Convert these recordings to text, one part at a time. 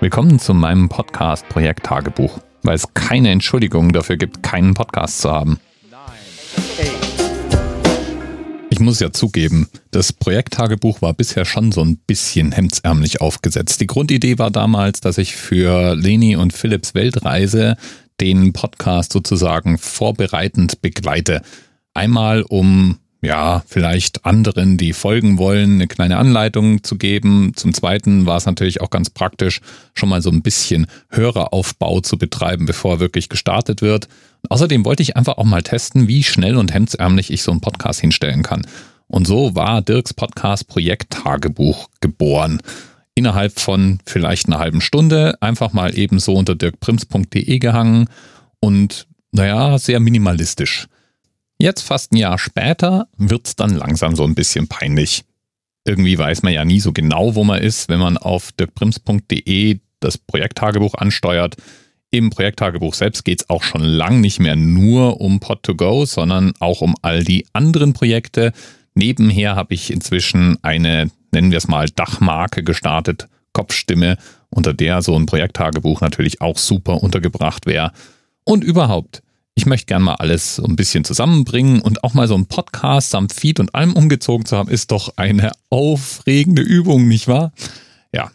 Willkommen zu meinem Podcast Projekt Tagebuch, weil es keine Entschuldigung dafür gibt, keinen Podcast zu haben. Ich muss ja zugeben, das Projekttagebuch war bisher schon so ein bisschen hemdsärmlich aufgesetzt. Die Grundidee war damals, dass ich für Leni und Philips Weltreise den Podcast sozusagen vorbereitend begleite. Einmal um ja, vielleicht anderen, die folgen wollen, eine kleine Anleitung zu geben. Zum Zweiten war es natürlich auch ganz praktisch, schon mal so ein bisschen Höreraufbau zu betreiben, bevor wirklich gestartet wird. Und außerdem wollte ich einfach auch mal testen, wie schnell und hemdsärmlich ich so einen Podcast hinstellen kann. Und so war Dirks Podcast Projekt Tagebuch geboren. Innerhalb von vielleicht einer halben Stunde einfach mal eben so unter dirkprims.de gehangen und naja, sehr minimalistisch. Jetzt fast ein Jahr später wird's dann langsam so ein bisschen peinlich. Irgendwie weiß man ja nie so genau, wo man ist, wenn man auf dirkbrims.de das Projekttagebuch ansteuert. Im Projekttagebuch selbst geht's auch schon lang nicht mehr nur um Pod2Go, sondern auch um all die anderen Projekte. Nebenher habe ich inzwischen eine, nennen wir es mal, Dachmarke gestartet, Kopfstimme, unter der so ein Projekttagebuch natürlich auch super untergebracht wäre. Und überhaupt, ich möchte gerne mal alles so ein bisschen zusammenbringen und auch mal so ein Podcast samt Feed und allem umgezogen zu haben, ist doch eine aufregende Übung, nicht wahr? Ja.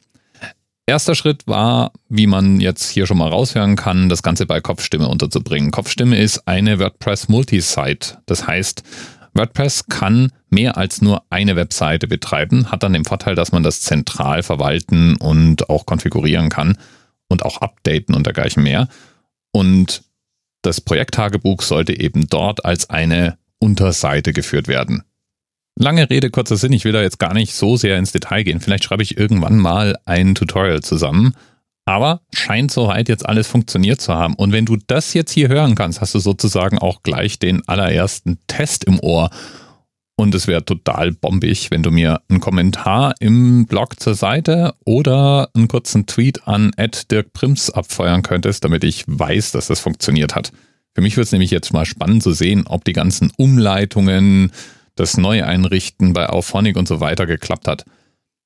Erster Schritt war, wie man jetzt hier schon mal raushören kann, das Ganze bei Kopfstimme unterzubringen. Kopfstimme ist eine WordPress Multisite. Das heißt, WordPress kann mehr als nur eine Webseite betreiben, hat dann den Vorteil, dass man das zentral verwalten und auch konfigurieren kann und auch updaten und dergleichen mehr. Und das Projekttagebuch sollte eben dort als eine Unterseite geführt werden. Lange Rede, kurzer Sinn, ich will da jetzt gar nicht so sehr ins Detail gehen. Vielleicht schreibe ich irgendwann mal ein Tutorial zusammen. Aber scheint soweit jetzt alles funktioniert zu haben. Und wenn du das jetzt hier hören kannst, hast du sozusagen auch gleich den allerersten Test im Ohr. Und es wäre total bombig, wenn du mir einen Kommentar im Blog zur Seite oder einen kurzen Tweet an Dirk Prims abfeuern könntest, damit ich weiß, dass das funktioniert hat. Für mich wird es nämlich jetzt mal spannend zu sehen, ob die ganzen Umleitungen, das Neueinrichten bei Auphonic und so weiter geklappt hat.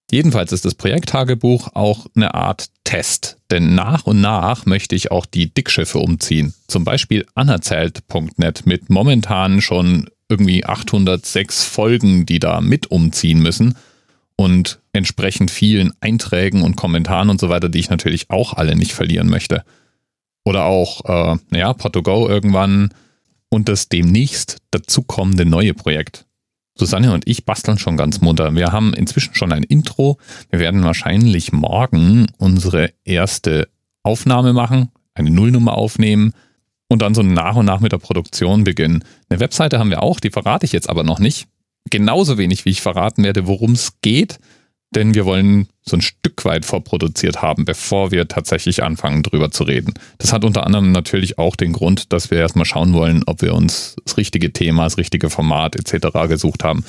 Jedenfalls ist das Projekttagebuch auch eine Art Test, denn nach und nach möchte ich auch die Dickschiffe umziehen. Zum Beispiel anerzählt.net mit momentan schon irgendwie 806 Folgen, die da mit umziehen müssen und entsprechend vielen Einträgen und Kommentaren und so weiter, die ich natürlich auch alle nicht verlieren möchte. Oder auch, äh, naja, Pot2Go irgendwann und das demnächst dazukommende neue Projekt. Susanne und ich basteln schon ganz munter. Wir haben inzwischen schon ein Intro. Wir werden wahrscheinlich morgen unsere erste Aufnahme machen, eine Nullnummer aufnehmen und dann so nach und nach mit der Produktion beginnen. Eine Webseite haben wir auch, die verrate ich jetzt aber noch nicht. Genauso wenig, wie ich verraten werde, worum es geht, denn wir wollen so ein Stück weit vorproduziert haben, bevor wir tatsächlich anfangen, drüber zu reden. Das hat unter anderem natürlich auch den Grund, dass wir erstmal schauen wollen, ob wir uns das richtige Thema, das richtige Format etc. gesucht haben.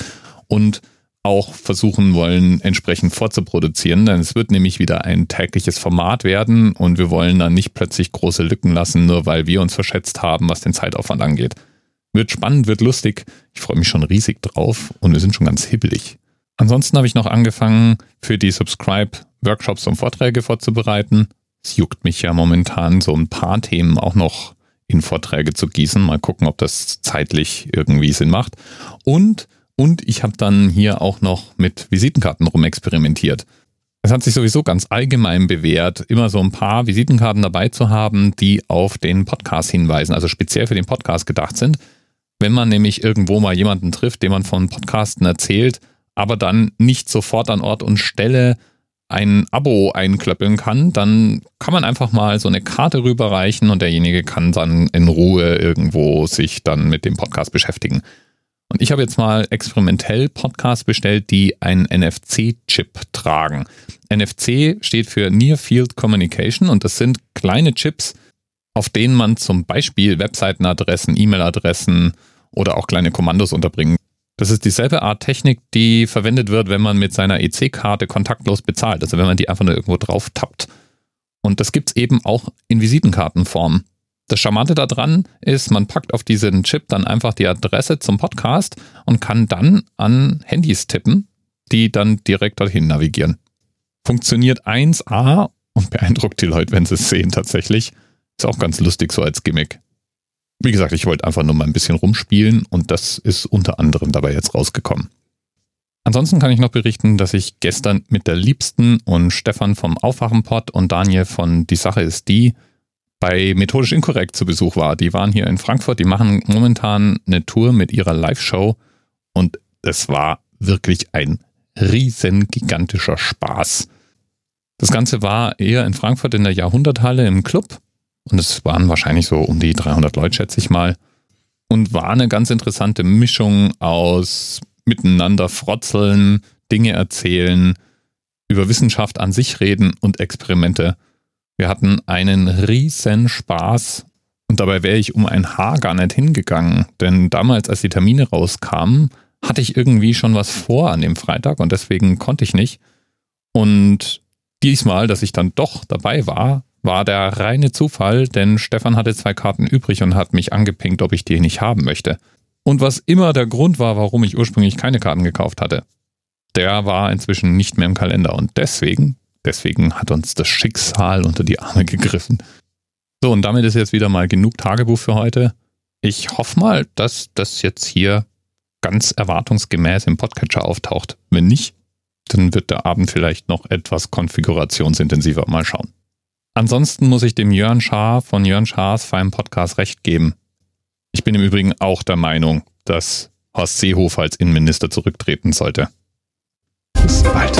Und auch versuchen wollen, entsprechend vorzuproduzieren. Denn es wird nämlich wieder ein tägliches Format werden und wir wollen dann nicht plötzlich große Lücken lassen, nur weil wir uns verschätzt haben, was den Zeitaufwand angeht. Wird spannend, wird lustig. Ich freue mich schon riesig drauf und wir sind schon ganz hibbelig. Ansonsten habe ich noch angefangen, für die Subscribe Workshops und Vorträge vorzubereiten. Es juckt mich ja momentan so ein paar Themen auch noch in Vorträge zu gießen. Mal gucken, ob das zeitlich irgendwie Sinn macht. Und und ich habe dann hier auch noch mit Visitenkarten rumexperimentiert. Es hat sich sowieso ganz allgemein bewährt, immer so ein paar Visitenkarten dabei zu haben, die auf den Podcast hinweisen, also speziell für den Podcast gedacht sind. Wenn man nämlich irgendwo mal jemanden trifft, dem man von Podcasten erzählt, aber dann nicht sofort an Ort und Stelle ein Abo einklöppeln kann, dann kann man einfach mal so eine Karte rüberreichen und derjenige kann dann in Ruhe irgendwo sich dann mit dem Podcast beschäftigen. Und ich habe jetzt mal experimentell Podcasts bestellt, die einen NFC-Chip tragen. NFC steht für Near Field Communication und das sind kleine Chips, auf denen man zum Beispiel Webseitenadressen, E-Mail-Adressen oder auch kleine Kommandos unterbringen. Das ist dieselbe Art Technik, die verwendet wird, wenn man mit seiner EC-Karte kontaktlos bezahlt. Also wenn man die einfach nur irgendwo drauf tappt. Und das gibt's eben auch in Visitenkartenform. Das Charmante daran ist, man packt auf diesen Chip dann einfach die Adresse zum Podcast und kann dann an Handys tippen, die dann direkt dorthin navigieren. Funktioniert 1A und beeindruckt die Leute, wenn sie es sehen tatsächlich. Ist auch ganz lustig so als Gimmick. Wie gesagt, ich wollte einfach nur mal ein bisschen rumspielen und das ist unter anderem dabei jetzt rausgekommen. Ansonsten kann ich noch berichten, dass ich gestern mit der Liebsten und Stefan vom Aufwachenpod und Daniel von Die Sache ist die bei Methodisch Inkorrekt zu Besuch war. Die waren hier in Frankfurt, die machen momentan eine Tour mit ihrer Live-Show und es war wirklich ein riesen gigantischer Spaß. Das Ganze war eher in Frankfurt in der Jahrhunderthalle im Club und es waren wahrscheinlich so um die 300 Leute, schätze ich mal. Und war eine ganz interessante Mischung aus miteinander frotzeln, Dinge erzählen, über Wissenschaft an sich reden und Experimente. Wir hatten einen riesen Spaß und dabei wäre ich um ein Haar gar nicht hingegangen, denn damals, als die Termine rauskamen, hatte ich irgendwie schon was vor an dem Freitag und deswegen konnte ich nicht. Und diesmal, dass ich dann doch dabei war, war der reine Zufall, denn Stefan hatte zwei Karten übrig und hat mich angepinkt, ob ich die nicht haben möchte. Und was immer der Grund war, warum ich ursprünglich keine Karten gekauft hatte, der war inzwischen nicht mehr im Kalender. Und deswegen, deswegen hat uns das Schicksal unter die Arme gegriffen. So, und damit ist jetzt wieder mal genug Tagebuch für heute. Ich hoffe mal, dass das jetzt hier ganz erwartungsgemäß im Podcatcher auftaucht. Wenn nicht, dann wird der Abend vielleicht noch etwas konfigurationsintensiver. Mal schauen. Ansonsten muss ich dem Jörn Schaar von Jörn Schaars feinem Podcast recht geben. Ich bin im Übrigen auch der Meinung, dass Horst Seehofer als Innenminister zurücktreten sollte. Bis bald.